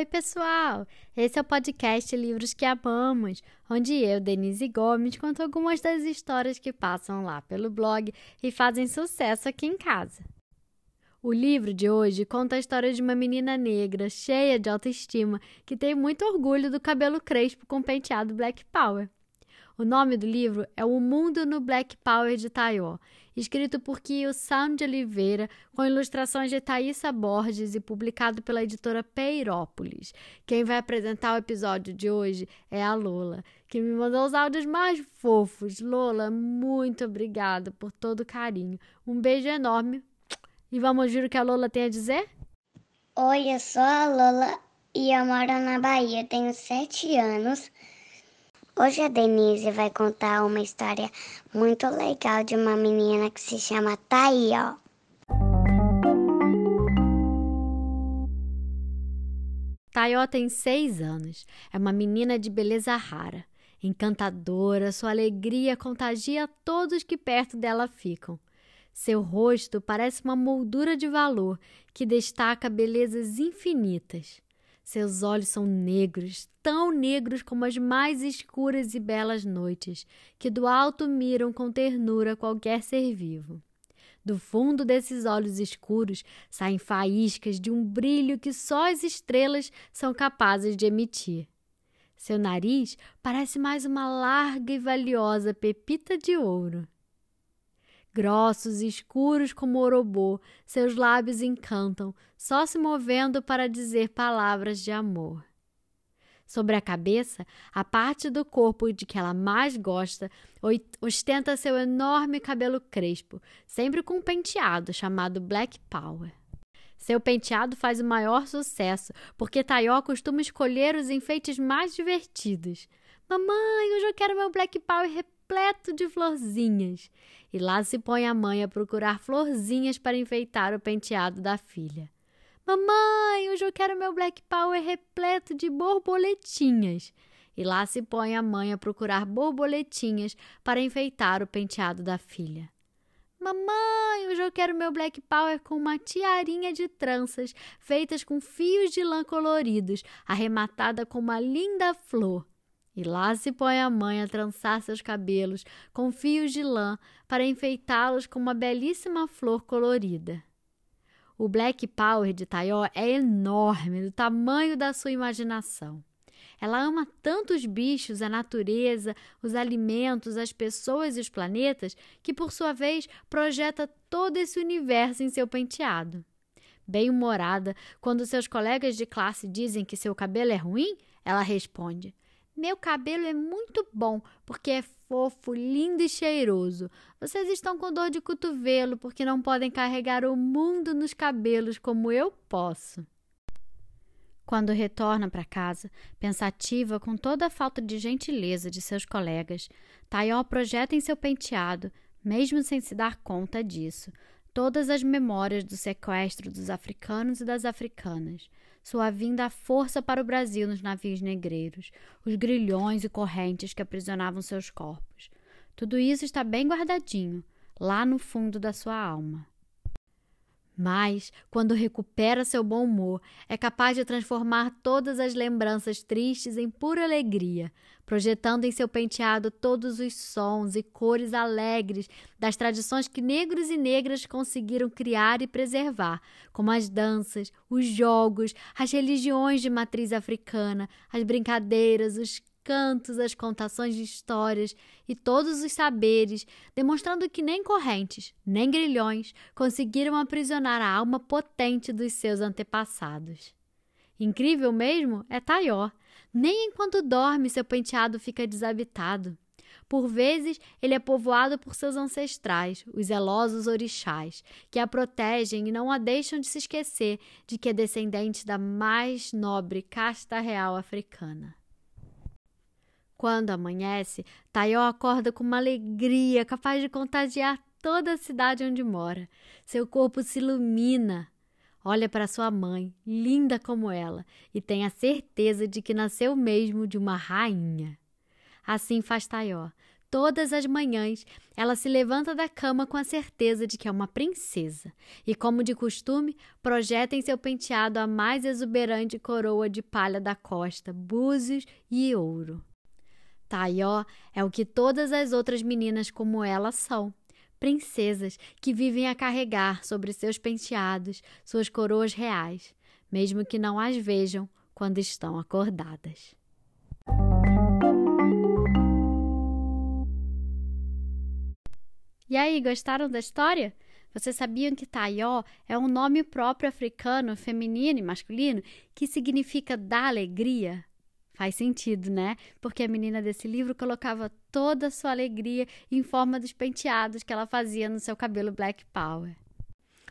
Oi, pessoal! Esse é o podcast Livros que Amamos, onde eu, Denise Gomes, conto algumas das histórias que passam lá pelo blog e fazem sucesso aqui em casa. O livro de hoje conta a história de uma menina negra, cheia de autoestima, que tem muito orgulho do cabelo crespo com penteado Black Power. O nome do livro é O Mundo no Black Power de Taió, escrito por Kio Sam de Oliveira, com ilustrações de Thaisa Borges e publicado pela editora Peirópolis. Quem vai apresentar o episódio de hoje é a Lola, que me mandou os áudios mais fofos. Lola, muito obrigada por todo o carinho. Um beijo enorme. E vamos ouvir o que a Lola tem a dizer? Oi, eu sou a Lola e eu moro na Bahia. Tenho sete anos. Hoje a Denise vai contar uma história muito legal de uma menina que se chama Taió. Taió tem seis anos. É uma menina de beleza rara. Encantadora, sua alegria contagia todos que perto dela ficam. Seu rosto parece uma moldura de valor que destaca belezas infinitas. Seus olhos são negros, tão negros como as mais escuras e belas noites, que do alto miram com ternura qualquer ser vivo. Do fundo desses olhos escuros saem faíscas de um brilho que só as estrelas são capazes de emitir. Seu nariz parece mais uma larga e valiosa pepita de ouro. Grossos e escuros como orobô, seus lábios encantam, só se movendo para dizer palavras de amor. Sobre a cabeça, a parte do corpo de que ela mais gosta ostenta seu enorme cabelo crespo, sempre com um penteado chamado Black Power. Seu penteado faz o maior sucesso, porque Taió costuma escolher os enfeites mais divertidos. Mamãe, hoje eu quero meu Black Power repleto de florzinhas. E lá se põe a mãe a procurar florzinhas para enfeitar o penteado da filha. Mamãe, hoje eu quero meu Black Power repleto de borboletinhas. E lá se põe a mãe a procurar borboletinhas para enfeitar o penteado da filha. Mamãe, hoje eu quero meu Black Power com uma tiarinha de tranças feitas com fios de lã coloridos, arrematada com uma linda flor. E lá se põe a mãe a trançar seus cabelos com fios de lã para enfeitá-los com uma belíssima flor colorida. O Black Power de Taió é enorme, do tamanho da sua imaginação. Ela ama tanto os bichos, a natureza, os alimentos, as pessoas e os planetas, que por sua vez projeta todo esse universo em seu penteado. Bem-humorada, quando seus colegas de classe dizem que seu cabelo é ruim, ela responde: meu cabelo é muito bom porque é fofo, lindo e cheiroso. Vocês estão com dor de cotovelo porque não podem carregar o mundo nos cabelos como eu posso. Quando retorna para casa, pensativa com toda a falta de gentileza de seus colegas, Taió projeta em seu penteado, mesmo sem se dar conta disso, todas as memórias do sequestro dos africanos e das africanas, sua vinda à força para o Brasil nos navios negreiros, os grilhões e correntes que aprisionavam seus corpos. Tudo isso está bem guardadinho, lá no fundo da sua alma. Mas, quando recupera seu bom humor, é capaz de transformar todas as lembranças tristes em pura alegria, projetando em seu penteado todos os sons e cores alegres das tradições que negros e negras conseguiram criar e preservar, como as danças, os jogos, as religiões de matriz africana, as brincadeiras, os cantos, as contações de histórias e todos os saberes, demonstrando que nem correntes, nem grilhões conseguiram aprisionar a alma potente dos seus antepassados. Incrível mesmo é Taió. Nem enquanto dorme seu penteado fica desabitado. Por vezes, ele é povoado por seus ancestrais, os zelosos orixás, que a protegem e não a deixam de se esquecer de que é descendente da mais nobre casta real africana. Quando amanhece, Taió acorda com uma alegria capaz de contagiar toda a cidade onde mora. Seu corpo se ilumina. Olha para sua mãe, linda como ela, e tem a certeza de que nasceu mesmo de uma rainha. Assim faz Taió. Todas as manhãs, ela se levanta da cama com a certeza de que é uma princesa e, como de costume, projeta em seu penteado a mais exuberante coroa de palha da costa, búzios e ouro. Taió é o que todas as outras meninas como ela são. Princesas que vivem a carregar sobre seus penteados suas coroas reais, mesmo que não as vejam quando estão acordadas. E aí, gostaram da história? Vocês sabiam que Taió é um nome próprio africano, feminino e masculino, que significa dar alegria? Faz sentido, né? Porque a menina desse livro colocava toda a sua alegria em forma dos penteados que ela fazia no seu cabelo Black Power.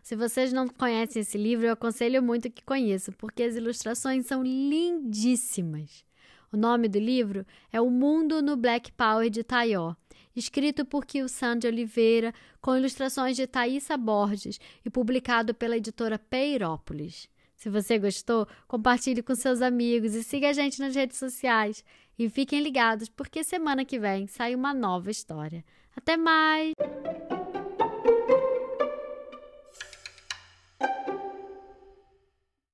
Se vocês não conhecem esse livro, eu aconselho muito que conheçam, porque as ilustrações são lindíssimas. O nome do livro é O Mundo no Black Power de Taió escrito por Kilsan de Oliveira, com ilustrações de Thaisa Borges e publicado pela editora Peirópolis. Se você gostou, compartilhe com seus amigos e siga a gente nas redes sociais. E fiquem ligados, porque semana que vem sai uma nova história. Até mais!